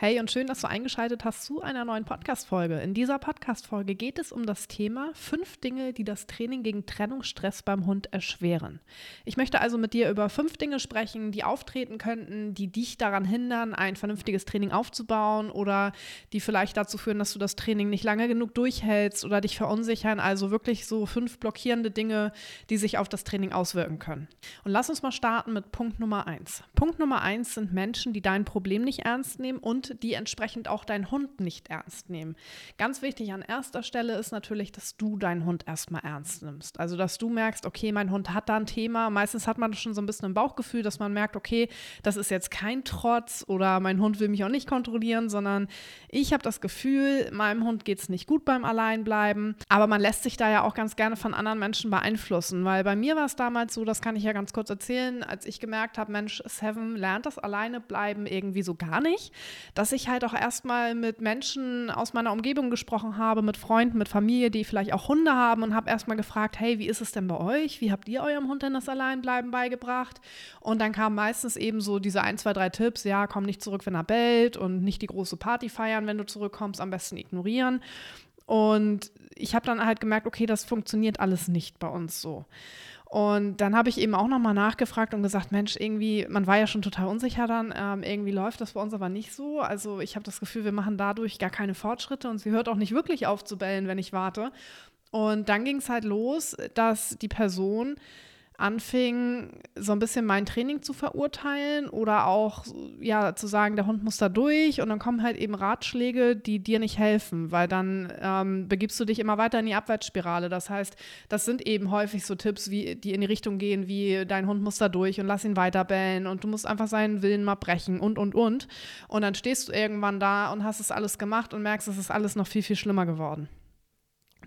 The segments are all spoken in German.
Hey und schön, dass du eingeschaltet hast zu einer neuen Podcast-Folge. In dieser Podcast-Folge geht es um das Thema fünf Dinge, die das Training gegen Trennungsstress beim Hund erschweren. Ich möchte also mit dir über fünf Dinge sprechen, die auftreten könnten, die dich daran hindern, ein vernünftiges Training aufzubauen oder die vielleicht dazu führen, dass du das Training nicht lange genug durchhältst oder dich verunsichern. Also wirklich so fünf blockierende Dinge, die sich auf das Training auswirken können. Und lass uns mal starten mit Punkt Nummer eins. Punkt Nummer eins sind Menschen, die dein Problem nicht ernst nehmen und die entsprechend auch deinen Hund nicht ernst nehmen. Ganz wichtig an erster Stelle ist natürlich, dass du deinen Hund erstmal ernst nimmst. Also, dass du merkst, okay, mein Hund hat da ein Thema. Meistens hat man schon so ein bisschen ein Bauchgefühl, dass man merkt, okay, das ist jetzt kein Trotz oder mein Hund will mich auch nicht kontrollieren, sondern ich habe das Gefühl, meinem Hund geht es nicht gut beim Alleinbleiben. Aber man lässt sich da ja auch ganz gerne von anderen Menschen beeinflussen, weil bei mir war es damals so, das kann ich ja ganz kurz erzählen, als ich gemerkt habe, Mensch, Seven lernt das Alleinebleiben irgendwie so gar nicht dass ich halt auch erstmal mit Menschen aus meiner Umgebung gesprochen habe, mit Freunden, mit Familie, die vielleicht auch Hunde haben und habe erstmal gefragt, hey, wie ist es denn bei euch? Wie habt ihr eurem Hund denn das Alleinbleiben beigebracht? Und dann kamen meistens eben so diese ein, zwei, drei Tipps, ja, komm nicht zurück, wenn er bellt und nicht die große Party feiern, wenn du zurückkommst, am besten ignorieren. Und ich habe dann halt gemerkt, okay, das funktioniert alles nicht bei uns so. Und dann habe ich eben auch nochmal nachgefragt und gesagt, Mensch, irgendwie, man war ja schon total unsicher dann, ähm, irgendwie läuft das bei uns aber nicht so. Also ich habe das Gefühl, wir machen dadurch gar keine Fortschritte und sie hört auch nicht wirklich auf zu bellen, wenn ich warte. Und dann ging es halt los, dass die Person anfing, so ein bisschen mein Training zu verurteilen oder auch ja zu sagen, der Hund muss da durch und dann kommen halt eben Ratschläge, die dir nicht helfen, weil dann ähm, begibst du dich immer weiter in die Abwärtsspirale. Das heißt, das sind eben häufig so Tipps, wie, die in die Richtung gehen, wie dein Hund muss da durch und lass ihn weiter bellen und du musst einfach seinen Willen mal brechen und und und. Und dann stehst du irgendwann da und hast es alles gemacht und merkst, es ist alles noch viel, viel schlimmer geworden.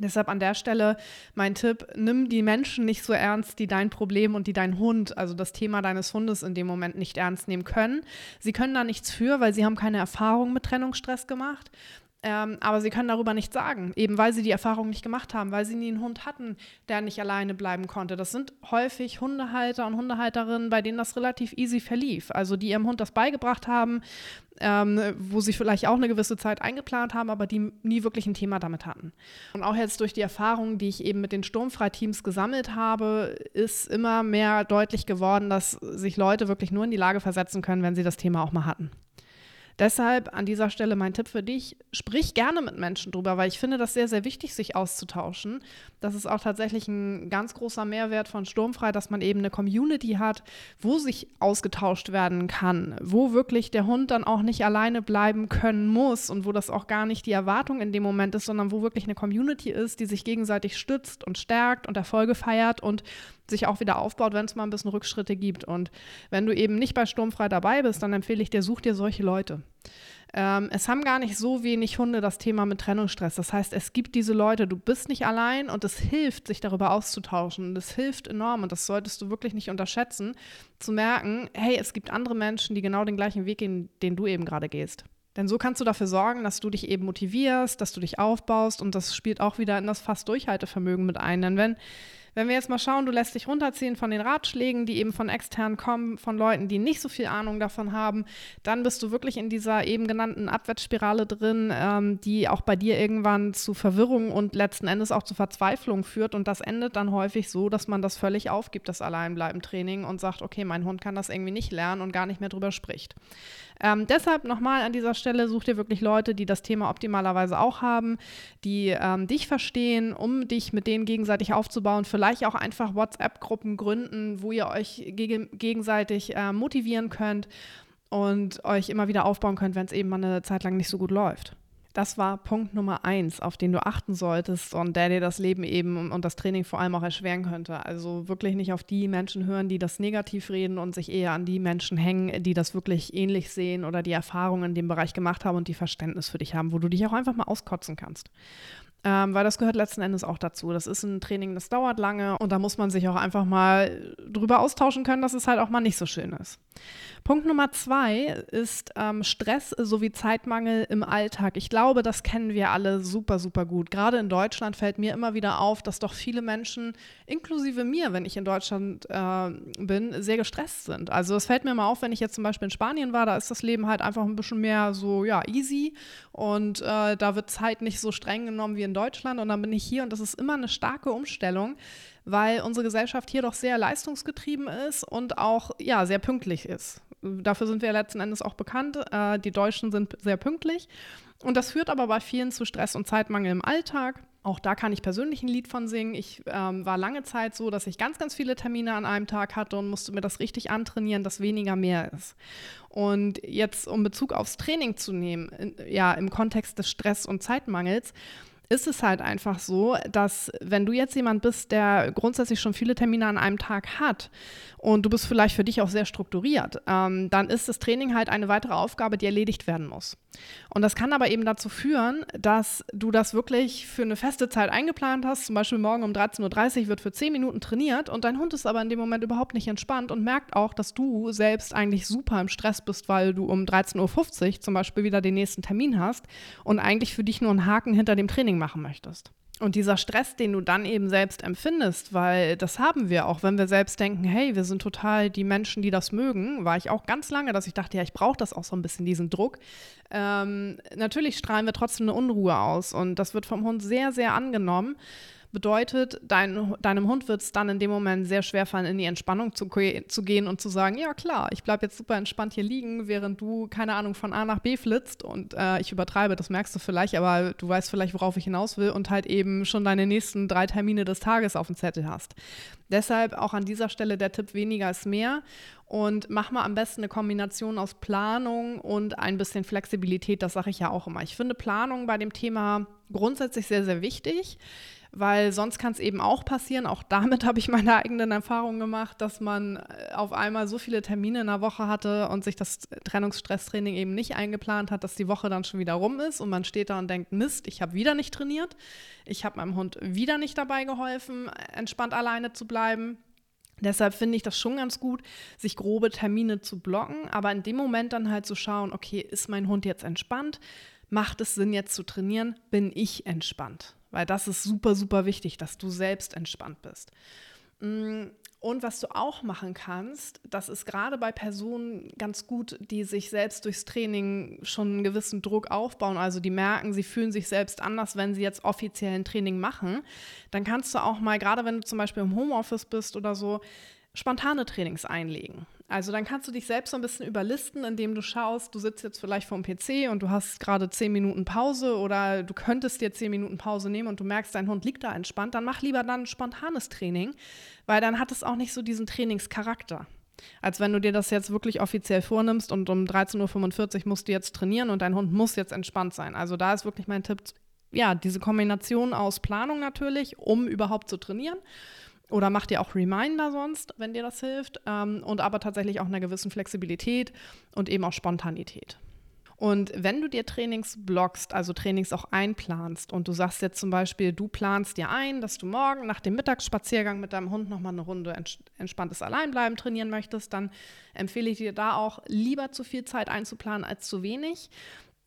Deshalb an der Stelle mein Tipp, nimm die Menschen nicht so ernst, die dein Problem und die dein Hund, also das Thema deines Hundes in dem Moment nicht ernst nehmen können. Sie können da nichts für, weil sie haben keine Erfahrung mit Trennungsstress gemacht. Ähm, aber sie können darüber nichts sagen, eben weil sie die Erfahrung nicht gemacht haben, weil sie nie einen Hund hatten, der nicht alleine bleiben konnte. Das sind häufig Hundehalter und Hundehalterinnen, bei denen das relativ easy verlief. Also die ihrem Hund das beigebracht haben, ähm, wo sie vielleicht auch eine gewisse Zeit eingeplant haben, aber die nie wirklich ein Thema damit hatten. Und auch jetzt durch die Erfahrungen, die ich eben mit den Sturmfreiteams gesammelt habe, ist immer mehr deutlich geworden, dass sich Leute wirklich nur in die Lage versetzen können, wenn sie das Thema auch mal hatten. Deshalb an dieser Stelle mein Tipp für dich, sprich gerne mit Menschen drüber, weil ich finde das sehr, sehr wichtig, sich auszutauschen. Das ist auch tatsächlich ein ganz großer Mehrwert von Sturmfrei, dass man eben eine Community hat, wo sich ausgetauscht werden kann, wo wirklich der Hund dann auch nicht alleine bleiben können muss und wo das auch gar nicht die Erwartung in dem Moment ist, sondern wo wirklich eine Community ist, die sich gegenseitig stützt und stärkt und Erfolge feiert und sich auch wieder aufbaut, wenn es mal ein bisschen Rückschritte gibt. Und wenn du eben nicht bei Sturmfrei dabei bist, dann empfehle ich dir, such dir solche Leute. Ähm, es haben gar nicht so wenig Hunde das Thema mit Trennungsstress. Das heißt, es gibt diese Leute, du bist nicht allein und es hilft, sich darüber auszutauschen. Das hilft enorm und das solltest du wirklich nicht unterschätzen, zu merken, hey, es gibt andere Menschen, die genau den gleichen Weg gehen, den du eben gerade gehst. Denn so kannst du dafür sorgen, dass du dich eben motivierst, dass du dich aufbaust und das spielt auch wieder in das fast Durchhaltevermögen mit ein. Denn wenn wenn wir jetzt mal schauen, du lässt dich runterziehen von den Ratschlägen, die eben von extern kommen, von Leuten, die nicht so viel Ahnung davon haben, dann bist du wirklich in dieser eben genannten Abwärtsspirale drin, ähm, die auch bei dir irgendwann zu Verwirrung und letzten Endes auch zu Verzweiflung führt. Und das endet dann häufig so, dass man das völlig aufgibt, das Alleinbleiben-Training und sagt, okay, mein Hund kann das irgendwie nicht lernen und gar nicht mehr drüber spricht. Ähm, deshalb nochmal an dieser Stelle, such dir wirklich Leute, die das Thema optimalerweise auch haben, die ähm, dich verstehen, um dich mit denen gegenseitig aufzubauen. Vielleicht auch einfach WhatsApp-Gruppen gründen, wo ihr euch geg gegenseitig äh, motivieren könnt und euch immer wieder aufbauen könnt, wenn es eben mal eine Zeit lang nicht so gut läuft. Das war Punkt Nummer eins, auf den du achten solltest und der dir das Leben eben und das Training vor allem auch erschweren könnte. Also wirklich nicht auf die Menschen hören, die das negativ reden und sich eher an die Menschen hängen, die das wirklich ähnlich sehen oder die Erfahrungen in dem Bereich gemacht haben und die Verständnis für dich haben, wo du dich auch einfach mal auskotzen kannst. Ähm, weil das gehört letzten Endes auch dazu. Das ist ein Training, das dauert lange und da muss man sich auch einfach mal drüber austauschen können, dass es halt auch mal nicht so schön ist. Punkt Nummer zwei ist ähm, Stress sowie Zeitmangel im Alltag. Ich glaube, das kennen wir alle super, super gut. Gerade in Deutschland fällt mir immer wieder auf, dass doch viele Menschen, inklusive mir, wenn ich in Deutschland äh, bin, sehr gestresst sind. Also es fällt mir mal auf, wenn ich jetzt zum Beispiel in Spanien war, da ist das Leben halt einfach ein bisschen mehr so, ja, easy und äh, da wird Zeit nicht so streng genommen wie in Deutschland und dann bin ich hier und das ist immer eine starke Umstellung weil unsere Gesellschaft hier doch sehr leistungsgetrieben ist und auch ja, sehr pünktlich ist dafür sind wir letzten Endes auch bekannt. Äh, die Deutschen sind sehr pünktlich. Und das führt aber bei vielen zu Stress und Zeitmangel im Alltag. Auch da kann ich persönlich ein Lied von singen. Ich ähm, war lange Zeit so, dass ich ganz, ganz viele Termine an einem Tag hatte und musste mir das richtig antrainieren, dass weniger mehr ist. Und jetzt, um Bezug aufs Training zu nehmen, in, ja, im Kontext des Stress und Zeitmangels, ist es halt einfach so, dass wenn du jetzt jemand bist, der grundsätzlich schon viele Termine an einem Tag hat und du bist vielleicht für dich auch sehr strukturiert, ähm, dann ist das Training halt eine weitere Aufgabe, die erledigt werden muss. Und das kann aber eben dazu führen, dass du das wirklich für eine feste Zeit eingeplant hast. Zum Beispiel morgen um 13.30 Uhr wird für 10 Minuten trainiert und dein Hund ist aber in dem Moment überhaupt nicht entspannt und merkt auch, dass du selbst eigentlich super im Stress bist, weil du um 13.50 Uhr zum Beispiel wieder den nächsten Termin hast und eigentlich für dich nur einen Haken hinter dem Training machen möchtest. Und dieser Stress, den du dann eben selbst empfindest, weil das haben wir auch, wenn wir selbst denken, hey, wir sind total die Menschen, die das mögen, war ich auch ganz lange, dass ich dachte, ja, ich brauche das auch so ein bisschen, diesen Druck. Ähm, natürlich strahlen wir trotzdem eine Unruhe aus und das wird vom Hund sehr, sehr angenommen. Bedeutet, dein, deinem Hund wird es dann in dem Moment sehr schwer fallen, in die Entspannung zu, zu gehen und zu sagen, ja klar, ich bleibe jetzt super entspannt hier liegen, während du, keine Ahnung, von A nach B flitzt und äh, ich übertreibe, das merkst du vielleicht, aber du weißt vielleicht, worauf ich hinaus will und halt eben schon deine nächsten drei Termine des Tages auf dem Zettel hast. Deshalb auch an dieser Stelle der Tipp, weniger ist mehr und mach mal am besten eine Kombination aus Planung und ein bisschen Flexibilität, das sage ich ja auch immer. Ich finde Planung bei dem Thema grundsätzlich sehr, sehr wichtig weil sonst kann es eben auch passieren, auch damit habe ich meine eigenen Erfahrungen gemacht, dass man äh, auf einmal so viele Termine in der Woche hatte und sich das Trennungsstresstraining eben nicht eingeplant hat, dass die Woche dann schon wieder rum ist und man steht da und denkt, Mist, ich habe wieder nicht trainiert, ich habe meinem Hund wieder nicht dabei geholfen, entspannt alleine zu bleiben. Deshalb finde ich das schon ganz gut, sich grobe Termine zu blocken, aber in dem Moment dann halt zu schauen, okay, ist mein Hund jetzt entspannt? Macht es Sinn, jetzt zu trainieren? Bin ich entspannt? Weil das ist super, super wichtig, dass du selbst entspannt bist. Mm, und was du auch machen kannst, das ist gerade bei Personen ganz gut, die sich selbst durchs Training schon einen gewissen Druck aufbauen, also die merken, sie fühlen sich selbst anders, wenn sie jetzt offiziell ein Training machen, dann kannst du auch mal, gerade wenn du zum Beispiel im Homeoffice bist oder so, spontane Trainings einlegen. Also dann kannst du dich selbst so ein bisschen überlisten, indem du schaust, du sitzt jetzt vielleicht vor dem PC und du hast gerade zehn Minuten Pause oder du könntest dir zehn Minuten Pause nehmen und du merkst, dein Hund liegt da entspannt, dann mach lieber dann ein spontanes Training, weil dann hat es auch nicht so diesen Trainingscharakter. Als wenn du dir das jetzt wirklich offiziell vornimmst und um 13.45 Uhr musst du jetzt trainieren und dein Hund muss jetzt entspannt sein. Also da ist wirklich mein Tipp, ja, diese Kombination aus Planung natürlich, um überhaupt zu trainieren oder mach dir auch Reminder sonst, wenn dir das hilft. Ähm, und aber tatsächlich auch einer gewissen Flexibilität und eben auch Spontanität. Und wenn du dir Trainings blockst, also Trainings auch einplanst und du sagst jetzt zum Beispiel, du planst dir ein, dass du morgen nach dem Mittagsspaziergang mit deinem Hund nochmal eine Runde entspanntes Alleinbleiben trainieren möchtest, dann empfehle ich dir da auch lieber zu viel Zeit einzuplanen als zu wenig.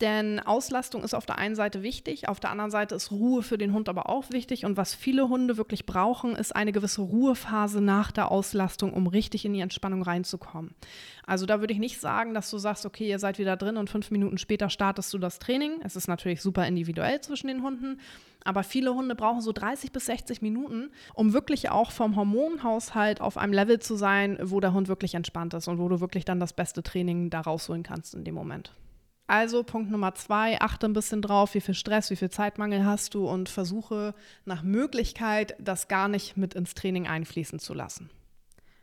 Denn Auslastung ist auf der einen Seite wichtig, auf der anderen Seite ist Ruhe für den Hund aber auch wichtig. Und was viele Hunde wirklich brauchen, ist eine gewisse Ruhephase nach der Auslastung, um richtig in die Entspannung reinzukommen. Also da würde ich nicht sagen, dass du sagst, okay, ihr seid wieder drin und fünf Minuten später startest du das Training. Es ist natürlich super individuell zwischen den Hunden. Aber viele Hunde brauchen so 30 bis 60 Minuten, um wirklich auch vom Hormonhaushalt auf einem Level zu sein, wo der Hund wirklich entspannt ist und wo du wirklich dann das beste Training da rausholen kannst in dem Moment. Also Punkt Nummer zwei, achte ein bisschen drauf, wie viel Stress, wie viel Zeitmangel hast du und versuche nach Möglichkeit, das gar nicht mit ins Training einfließen zu lassen.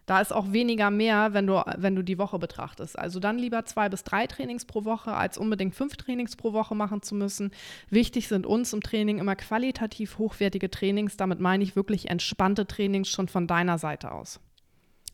Da ist auch weniger mehr, wenn du, wenn du die Woche betrachtest. Also dann lieber zwei bis drei Trainings pro Woche, als unbedingt fünf Trainings pro Woche machen zu müssen. Wichtig sind uns im Training immer qualitativ hochwertige Trainings. Damit meine ich wirklich entspannte Trainings schon von deiner Seite aus.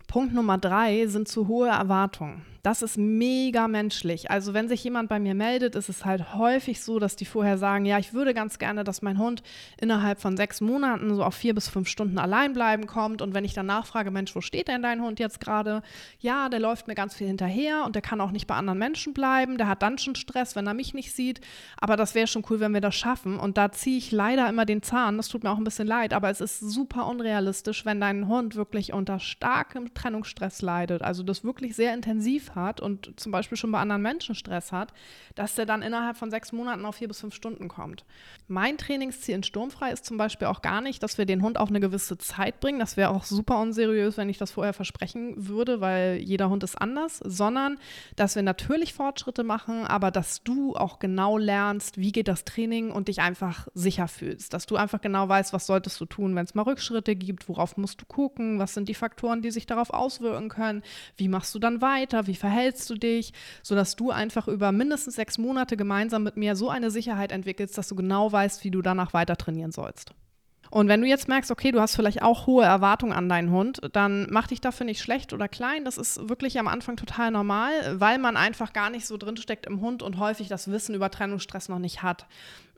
Punkt Nummer drei sind zu hohe Erwartungen. Das ist mega menschlich. Also wenn sich jemand bei mir meldet, ist es halt häufig so, dass die vorher sagen, ja, ich würde ganz gerne, dass mein Hund innerhalb von sechs Monaten so auf vier bis fünf Stunden allein bleiben kommt. Und wenn ich dann nachfrage, Mensch, wo steht denn dein Hund jetzt gerade? Ja, der läuft mir ganz viel hinterher und der kann auch nicht bei anderen Menschen bleiben. Der hat dann schon Stress, wenn er mich nicht sieht. Aber das wäre schon cool, wenn wir das schaffen. Und da ziehe ich leider immer den Zahn. Das tut mir auch ein bisschen leid, aber es ist super unrealistisch, wenn dein Hund wirklich unter starkem Trennungsstress leidet. Also das wirklich sehr intensiv hat und zum Beispiel schon bei anderen Menschen Stress hat, dass der dann innerhalb von sechs Monaten auf vier bis fünf Stunden kommt. Mein Trainingsziel in Sturmfrei ist zum Beispiel auch gar nicht, dass wir den Hund auf eine gewisse Zeit bringen. Das wäre auch super unseriös, wenn ich das vorher versprechen würde, weil jeder Hund ist anders, sondern dass wir natürlich Fortschritte machen, aber dass du auch genau lernst, wie geht das Training und dich einfach sicher fühlst. Dass du einfach genau weißt, was solltest du tun, wenn es mal Rückschritte gibt, worauf musst du gucken, was sind die Faktoren, die sich darauf auswirken können, wie machst du dann weiter, wie verhältst du dich, sodass du einfach über mindestens sechs Monate gemeinsam mit mir so eine Sicherheit entwickelst, dass du genau weißt, wie du danach weiter trainieren sollst. Und wenn du jetzt merkst, okay, du hast vielleicht auch hohe Erwartungen an deinen Hund, dann mach dich dafür nicht schlecht oder klein. Das ist wirklich am Anfang total normal, weil man einfach gar nicht so drinsteckt im Hund und häufig das Wissen über Trennungsstress noch nicht hat.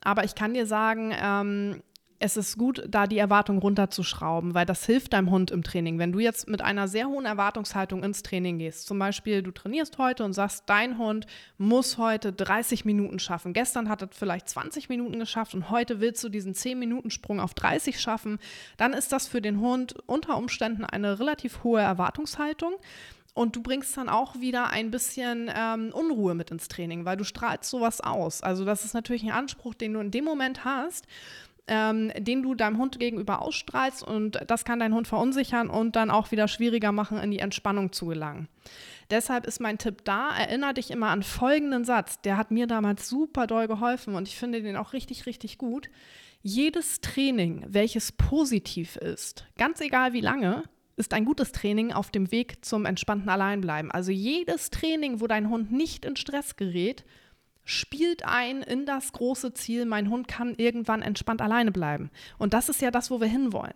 Aber ich kann dir sagen, ähm, es ist gut, da die Erwartung runterzuschrauben, weil das hilft deinem Hund im Training. Wenn du jetzt mit einer sehr hohen Erwartungshaltung ins Training gehst, zum Beispiel du trainierst heute und sagst, dein Hund muss heute 30 Minuten schaffen. Gestern hat er vielleicht 20 Minuten geschafft und heute willst du diesen 10-Minuten-Sprung auf 30 schaffen, dann ist das für den Hund unter Umständen eine relativ hohe Erwartungshaltung. Und du bringst dann auch wieder ein bisschen ähm, Unruhe mit ins Training, weil du strahlst sowas aus. Also das ist natürlich ein Anspruch, den du in dem Moment hast ähm, den du deinem Hund gegenüber ausstrahlst und das kann deinen Hund verunsichern und dann auch wieder schwieriger machen, in die Entspannung zu gelangen. Deshalb ist mein Tipp da, erinnere dich immer an folgenden Satz. Der hat mir damals super doll geholfen und ich finde den auch richtig, richtig gut. Jedes Training, welches positiv ist, ganz egal wie lange, ist ein gutes Training auf dem Weg zum entspannten Alleinbleiben. Also jedes Training, wo dein Hund nicht in Stress gerät, spielt ein in das große Ziel, mein Hund kann irgendwann entspannt alleine bleiben. Und das ist ja das, wo wir hinwollen.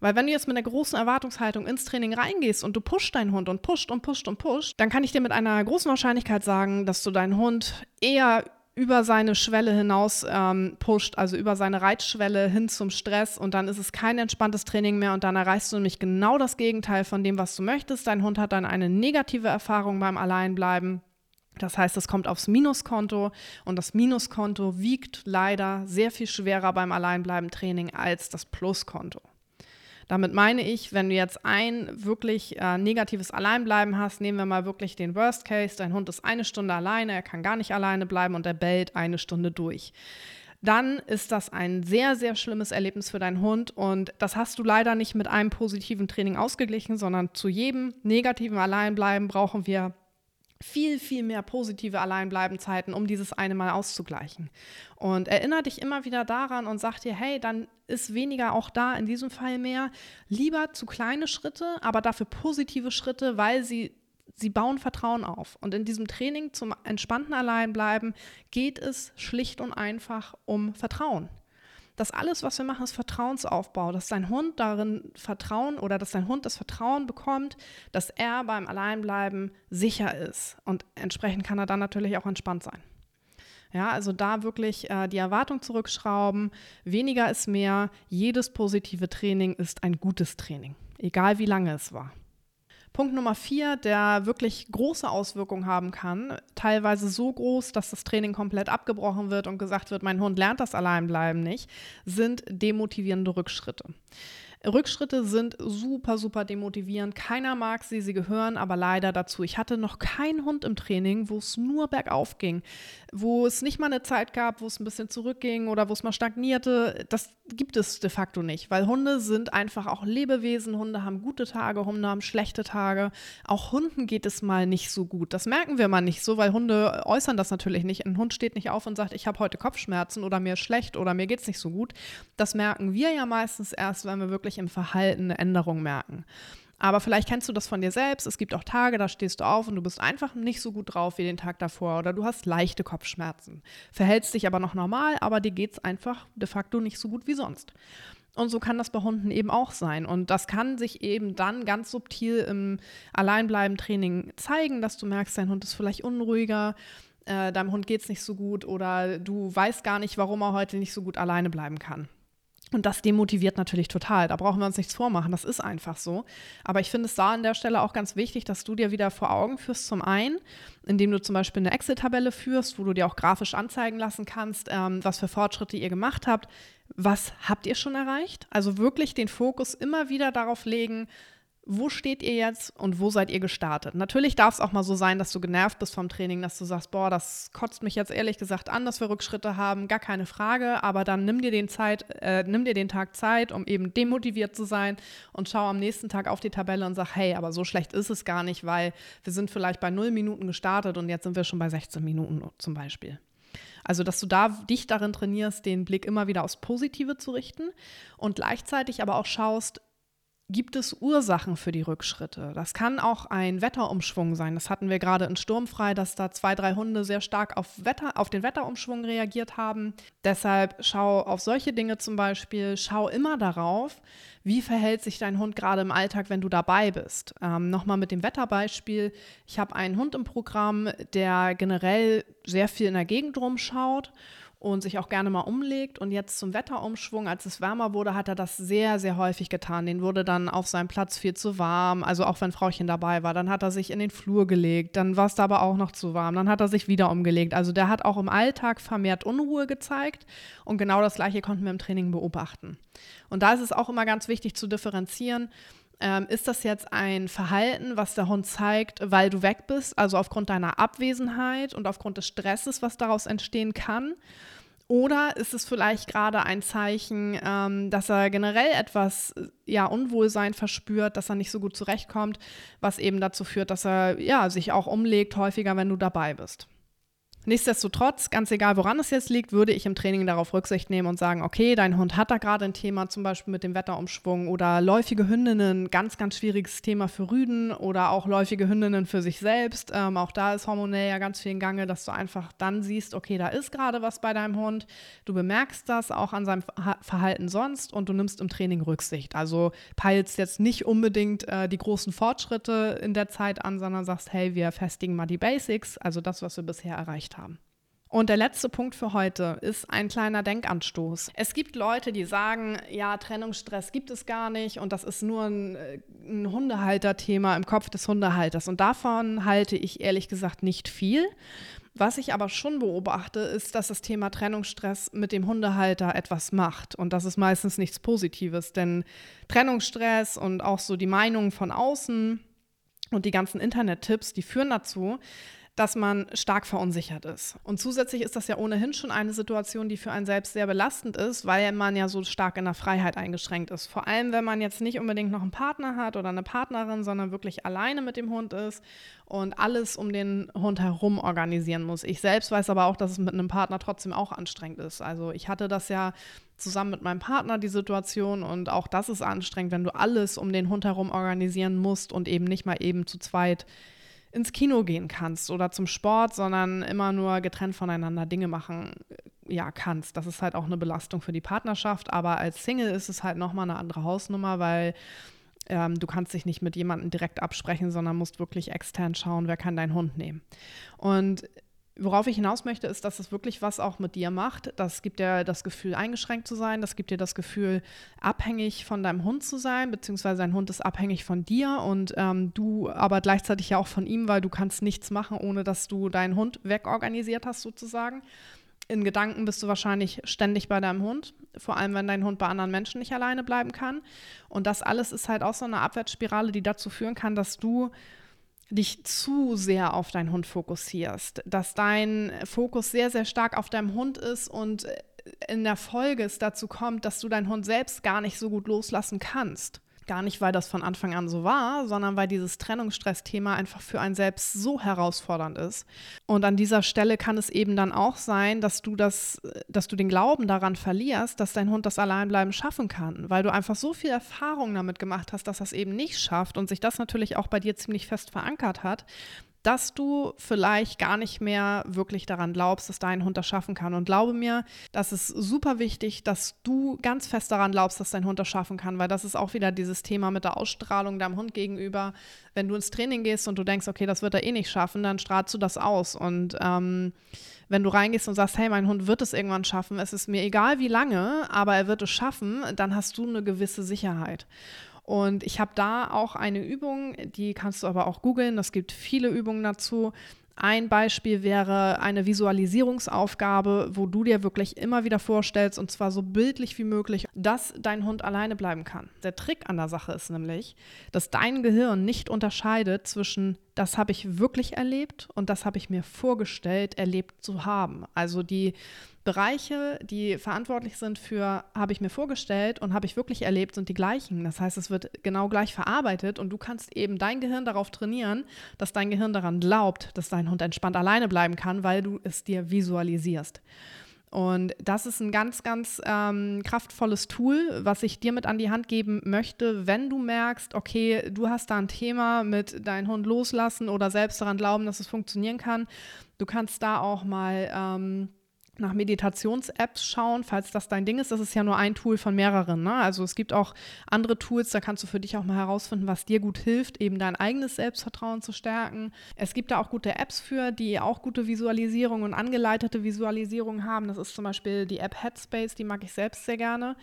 Weil wenn du jetzt mit einer großen Erwartungshaltung ins Training reingehst und du pusht deinen Hund und pusht und pusht und pusht, dann kann ich dir mit einer großen Wahrscheinlichkeit sagen, dass du deinen Hund eher über seine Schwelle hinaus ähm, pusht, also über seine Reitschwelle hin zum Stress und dann ist es kein entspanntes Training mehr und dann erreichst du nämlich genau das Gegenteil von dem, was du möchtest. Dein Hund hat dann eine negative Erfahrung beim Alleinbleiben das heißt, es kommt aufs Minuskonto und das Minuskonto wiegt leider sehr viel schwerer beim Alleinbleiben-Training als das Pluskonto. Damit meine ich, wenn du jetzt ein wirklich äh, negatives Alleinbleiben hast, nehmen wir mal wirklich den Worst Case, dein Hund ist eine Stunde alleine, er kann gar nicht alleine bleiben und er bellt eine Stunde durch. Dann ist das ein sehr, sehr schlimmes Erlebnis für deinen Hund und das hast du leider nicht mit einem positiven Training ausgeglichen, sondern zu jedem negativen Alleinbleiben brauchen wir viel, viel mehr positive Alleinbleibenzeiten, um dieses eine Mal auszugleichen. Und erinnere dich immer wieder daran und sag dir, hey, dann ist weniger auch da, in diesem Fall mehr. Lieber zu kleine Schritte, aber dafür positive Schritte, weil sie, sie bauen Vertrauen auf. Und in diesem Training zum entspannten Alleinbleiben geht es schlicht und einfach um Vertrauen dass alles, was wir machen, ist Vertrauensaufbau, dass dein Hund darin Vertrauen oder dass dein Hund das Vertrauen bekommt, dass er beim Alleinbleiben sicher ist. Und entsprechend kann er dann natürlich auch entspannt sein. Ja, also da wirklich äh, die Erwartung zurückschrauben. Weniger ist mehr. Jedes positive Training ist ein gutes Training, egal wie lange es war. Punkt Nummer vier, der wirklich große Auswirkungen haben kann, teilweise so groß, dass das Training komplett abgebrochen wird und gesagt wird, mein Hund lernt das Alleinbleiben nicht, sind demotivierende Rückschritte. Rückschritte sind super, super demotivierend. Keiner mag sie, sie gehören aber leider dazu. Ich hatte noch keinen Hund im Training, wo es nur bergauf ging, wo es nicht mal eine Zeit gab, wo es ein bisschen zurückging oder wo es mal stagnierte. Das gibt es de facto nicht, weil Hunde sind einfach auch Lebewesen. Hunde haben gute Tage, Hunde haben schlechte Tage. Auch Hunden geht es mal nicht so gut. Das merken wir mal nicht so, weil Hunde äußern das natürlich nicht. Ein Hund steht nicht auf und sagt, ich habe heute Kopfschmerzen oder mir ist schlecht oder mir geht es nicht so gut. Das merken wir ja meistens erst, wenn wir wirklich im Verhalten eine Änderung merken. Aber vielleicht kennst du das von dir selbst. Es gibt auch Tage, da stehst du auf und du bist einfach nicht so gut drauf wie den Tag davor oder du hast leichte Kopfschmerzen. Verhältst dich aber noch normal, aber dir geht es einfach de facto nicht so gut wie sonst. Und so kann das bei Hunden eben auch sein. Und das kann sich eben dann ganz subtil im Alleinbleiben-Training zeigen, dass du merkst, dein Hund ist vielleicht unruhiger, äh, deinem Hund geht es nicht so gut oder du weißt gar nicht, warum er heute nicht so gut alleine bleiben kann. Und das demotiviert natürlich total. Da brauchen wir uns nichts vormachen. Das ist einfach so. Aber ich finde es da an der Stelle auch ganz wichtig, dass du dir wieder vor Augen führst, zum einen, indem du zum Beispiel eine Excel-Tabelle führst, wo du dir auch grafisch anzeigen lassen kannst, ähm, was für Fortschritte ihr gemacht habt. Was habt ihr schon erreicht? Also wirklich den Fokus immer wieder darauf legen, wo steht ihr jetzt und wo seid ihr gestartet? Natürlich darf es auch mal so sein, dass du genervt bist vom Training, dass du sagst, boah, das kotzt mich jetzt ehrlich gesagt an, dass wir Rückschritte haben, gar keine Frage, aber dann nimm dir den Zeit, äh, nimm dir den Tag Zeit, um eben demotiviert zu sein und schau am nächsten Tag auf die Tabelle und sag, hey, aber so schlecht ist es gar nicht, weil wir sind vielleicht bei null Minuten gestartet und jetzt sind wir schon bei 16 Minuten zum Beispiel. Also, dass du da dich darin trainierst, den Blick immer wieder aufs Positive zu richten und gleichzeitig aber auch schaust, gibt es Ursachen für die Rückschritte. Das kann auch ein Wetterumschwung sein. Das hatten wir gerade in Sturmfrei, dass da zwei, drei Hunde sehr stark auf, Wetter, auf den Wetterumschwung reagiert haben. Deshalb schau auf solche Dinge zum Beispiel, schau immer darauf, wie verhält sich dein Hund gerade im Alltag, wenn du dabei bist. Ähm, Nochmal mit dem Wetterbeispiel. Ich habe einen Hund im Programm, der generell sehr viel in der Gegend rumschaut und sich auch gerne mal umlegt. Und jetzt zum Wetterumschwung, als es wärmer wurde, hat er das sehr, sehr häufig getan. Den wurde dann auf seinem Platz viel zu warm, also auch wenn Frauchen dabei war. Dann hat er sich in den Flur gelegt, dann war es da aber auch noch zu warm. Dann hat er sich wieder umgelegt. Also der hat auch im Alltag vermehrt Unruhe gezeigt. Und genau das Gleiche konnten wir im Training beobachten. Und da ist es auch immer ganz wichtig zu differenzieren. Ähm, ist das jetzt ein Verhalten, was der Hund zeigt, weil du weg bist, also aufgrund deiner Abwesenheit und aufgrund des Stresses, was daraus entstehen kann? Oder ist es vielleicht gerade ein Zeichen, ähm, dass er generell etwas ja, Unwohlsein verspürt, dass er nicht so gut zurechtkommt, was eben dazu führt, dass er ja, sich auch umlegt häufiger, wenn du dabei bist? Nichtsdestotrotz, ganz egal woran es jetzt liegt, würde ich im Training darauf Rücksicht nehmen und sagen, okay, dein Hund hat da gerade ein Thema, zum Beispiel mit dem Wetterumschwung oder läufige Hündinnen, ganz, ganz schwieriges Thema für Rüden oder auch läufige Hündinnen für sich selbst. Ähm, auch da ist hormonell ja ganz viel in Gange, dass du einfach dann siehst, okay, da ist gerade was bei deinem Hund. Du bemerkst das auch an seinem Verhalten sonst und du nimmst im Training Rücksicht. Also peilst jetzt nicht unbedingt äh, die großen Fortschritte in der Zeit an, sondern sagst, hey, wir festigen mal die Basics, also das, was wir bisher erreicht haben haben. Und der letzte Punkt für heute ist ein kleiner Denkanstoß. Es gibt Leute, die sagen, ja, Trennungsstress gibt es gar nicht und das ist nur ein, äh, ein Hundehalterthema im Kopf des Hundehalters. Und davon halte ich ehrlich gesagt nicht viel. Was ich aber schon beobachte, ist, dass das Thema Trennungsstress mit dem Hundehalter etwas macht. Und das ist meistens nichts Positives, denn Trennungsstress und auch so die Meinungen von außen und die ganzen Internettipps, die führen dazu, dass man stark verunsichert ist. Und zusätzlich ist das ja ohnehin schon eine Situation, die für einen selbst sehr belastend ist, weil man ja so stark in der Freiheit eingeschränkt ist. Vor allem, wenn man jetzt nicht unbedingt noch einen Partner hat oder eine Partnerin, sondern wirklich alleine mit dem Hund ist und alles um den Hund herum organisieren muss. Ich selbst weiß aber auch, dass es mit einem Partner trotzdem auch anstrengend ist. Also ich hatte das ja zusammen mit meinem Partner die Situation und auch das ist anstrengend, wenn du alles um den Hund herum organisieren musst und eben nicht mal eben zu zweit ins Kino gehen kannst oder zum Sport, sondern immer nur getrennt voneinander Dinge machen äh, ja, kannst. Das ist halt auch eine Belastung für die Partnerschaft, aber als Single ist es halt nochmal eine andere Hausnummer, weil ähm, du kannst dich nicht mit jemandem direkt absprechen, sondern musst wirklich extern schauen, wer kann deinen Hund nehmen. Und Worauf ich hinaus möchte, ist, dass es wirklich was auch mit dir macht. Das gibt dir das Gefühl, eingeschränkt zu sein. Das gibt dir das Gefühl, abhängig von deinem Hund zu sein, beziehungsweise dein Hund ist abhängig von dir und ähm, du aber gleichzeitig ja auch von ihm, weil du kannst nichts machen, ohne dass du deinen Hund wegorganisiert hast, sozusagen. In Gedanken bist du wahrscheinlich ständig bei deinem Hund, vor allem wenn dein Hund bei anderen Menschen nicht alleine bleiben kann. Und das alles ist halt auch so eine Abwärtsspirale, die dazu führen kann, dass du dich zu sehr auf deinen Hund fokussierst, dass dein Fokus sehr, sehr stark auf deinem Hund ist und in der Folge es dazu kommt, dass du deinen Hund selbst gar nicht so gut loslassen kannst. Gar nicht, weil das von Anfang an so war, sondern weil dieses Trennungsstress-Thema einfach für einen selbst so herausfordernd ist. Und an dieser Stelle kann es eben dann auch sein, dass du das, dass du den Glauben daran verlierst, dass dein Hund das Alleinbleiben schaffen kann, weil du einfach so viel Erfahrung damit gemacht hast, dass es eben nicht schafft und sich das natürlich auch bei dir ziemlich fest verankert hat, dass du vielleicht gar nicht mehr wirklich daran glaubst, dass dein Hund das schaffen kann. Und glaube mir, das ist super wichtig, dass du ganz fest daran glaubst, dass dein Hund das schaffen kann, weil das ist auch wieder dieses Thema mit der Ausstrahlung deinem Hund gegenüber. Wenn du ins Training gehst und du denkst, okay, das wird er eh nicht schaffen, dann strahlst du das aus. Und ähm, wenn du reingehst und sagst, hey, mein Hund wird es irgendwann schaffen, es ist mir egal wie lange, aber er wird es schaffen, dann hast du eine gewisse Sicherheit. Und ich habe da auch eine Übung, die kannst du aber auch googeln. Es gibt viele Übungen dazu. Ein Beispiel wäre eine Visualisierungsaufgabe, wo du dir wirklich immer wieder vorstellst, und zwar so bildlich wie möglich, dass dein Hund alleine bleiben kann. Der Trick an der Sache ist nämlich, dass dein Gehirn nicht unterscheidet zwischen das habe ich wirklich erlebt und das habe ich mir vorgestellt, erlebt zu haben. Also die Bereiche, die verantwortlich sind für habe ich mir vorgestellt und habe ich wirklich erlebt, sind die gleichen. Das heißt, es wird genau gleich verarbeitet und du kannst eben dein Gehirn darauf trainieren, dass dein Gehirn daran glaubt, dass dein Hund entspannt alleine bleiben kann, weil du es dir visualisierst. Und das ist ein ganz, ganz ähm, kraftvolles Tool, was ich dir mit an die Hand geben möchte, wenn du merkst, okay, du hast da ein Thema mit deinem Hund loslassen oder selbst daran glauben, dass es funktionieren kann. Du kannst da auch mal ähm, nach Meditations-Apps schauen, falls das dein Ding ist. Das ist ja nur ein Tool von mehreren. Ne? Also es gibt auch andere Tools, da kannst du für dich auch mal herausfinden, was dir gut hilft, eben dein eigenes Selbstvertrauen zu stärken. Es gibt da auch gute Apps für, die auch gute Visualisierung und angeleitete Visualisierung haben. Das ist zum Beispiel die App Headspace, die mag ich selbst sehr gerne.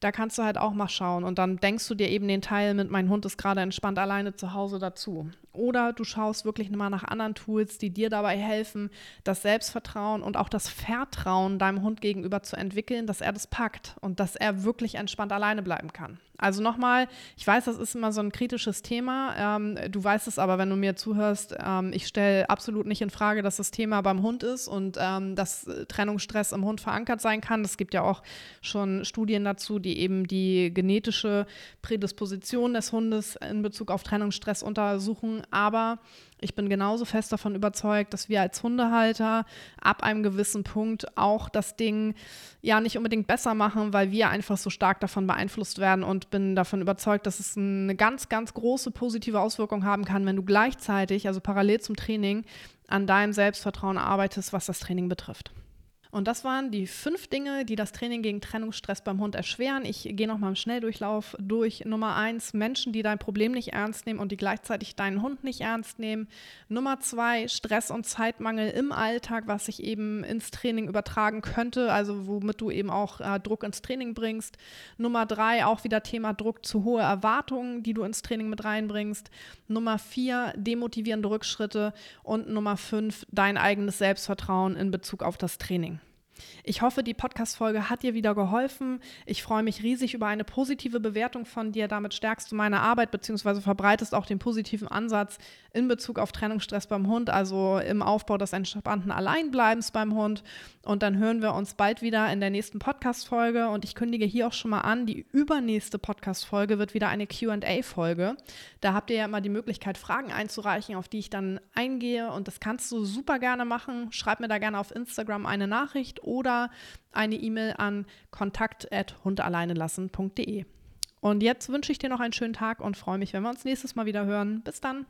Da kannst du halt auch mal schauen und dann denkst du dir eben den Teil mit, mein Hund ist gerade entspannt alleine zu Hause dazu. Oder du schaust wirklich mal nach anderen Tools, die dir dabei helfen, das Selbstvertrauen und auch das Vertrauen deinem Hund gegenüber zu entwickeln, dass er das packt und dass er wirklich entspannt alleine bleiben kann. Also nochmal, ich weiß, das ist immer so ein kritisches Thema. Ähm, du weißt es aber, wenn du mir zuhörst, ähm, ich stelle absolut nicht in Frage, dass das Thema beim Hund ist und ähm, dass Trennungsstress im Hund verankert sein kann. Es gibt ja auch schon Studien dazu, die eben die genetische Prädisposition des Hundes in Bezug auf Trennungsstress untersuchen. Aber ich bin genauso fest davon überzeugt, dass wir als Hundehalter ab einem gewissen Punkt auch das Ding ja nicht unbedingt besser machen, weil wir einfach so stark davon beeinflusst werden und bin davon überzeugt, dass es eine ganz, ganz große positive Auswirkung haben kann, wenn du gleichzeitig, also parallel zum Training, an deinem Selbstvertrauen arbeitest, was das Training betrifft. Und das waren die fünf Dinge, die das Training gegen Trennungsstress beim Hund erschweren. Ich gehe nochmal im Schnelldurchlauf durch. Nummer eins, Menschen, die dein Problem nicht ernst nehmen und die gleichzeitig deinen Hund nicht ernst nehmen. Nummer zwei, Stress und Zeitmangel im Alltag, was sich eben ins Training übertragen könnte, also womit du eben auch äh, Druck ins Training bringst. Nummer drei, auch wieder Thema Druck zu hohe Erwartungen, die du ins Training mit reinbringst. Nummer vier, demotivierende Rückschritte. Und Nummer fünf, dein eigenes Selbstvertrauen in Bezug auf das Training. Ich hoffe, die Podcast-Folge hat dir wieder geholfen. Ich freue mich riesig über eine positive Bewertung von dir. Damit stärkst du meine Arbeit bzw. verbreitest auch den positiven Ansatz in Bezug auf Trennungsstress beim Hund, also im Aufbau des entspannten Alleinbleibens beim Hund. Und dann hören wir uns bald wieder in der nächsten Podcast-Folge. Und ich kündige hier auch schon mal an, die übernächste Podcast-Folge wird wieder eine QA-Folge. Da habt ihr ja immer die Möglichkeit, Fragen einzureichen, auf die ich dann eingehe. Und das kannst du super gerne machen. Schreib mir da gerne auf Instagram eine Nachricht oder eine E-Mail an kontakt.hundealleinelassen.de. Und jetzt wünsche ich dir noch einen schönen Tag und freue mich, wenn wir uns nächstes Mal wieder hören. Bis dann.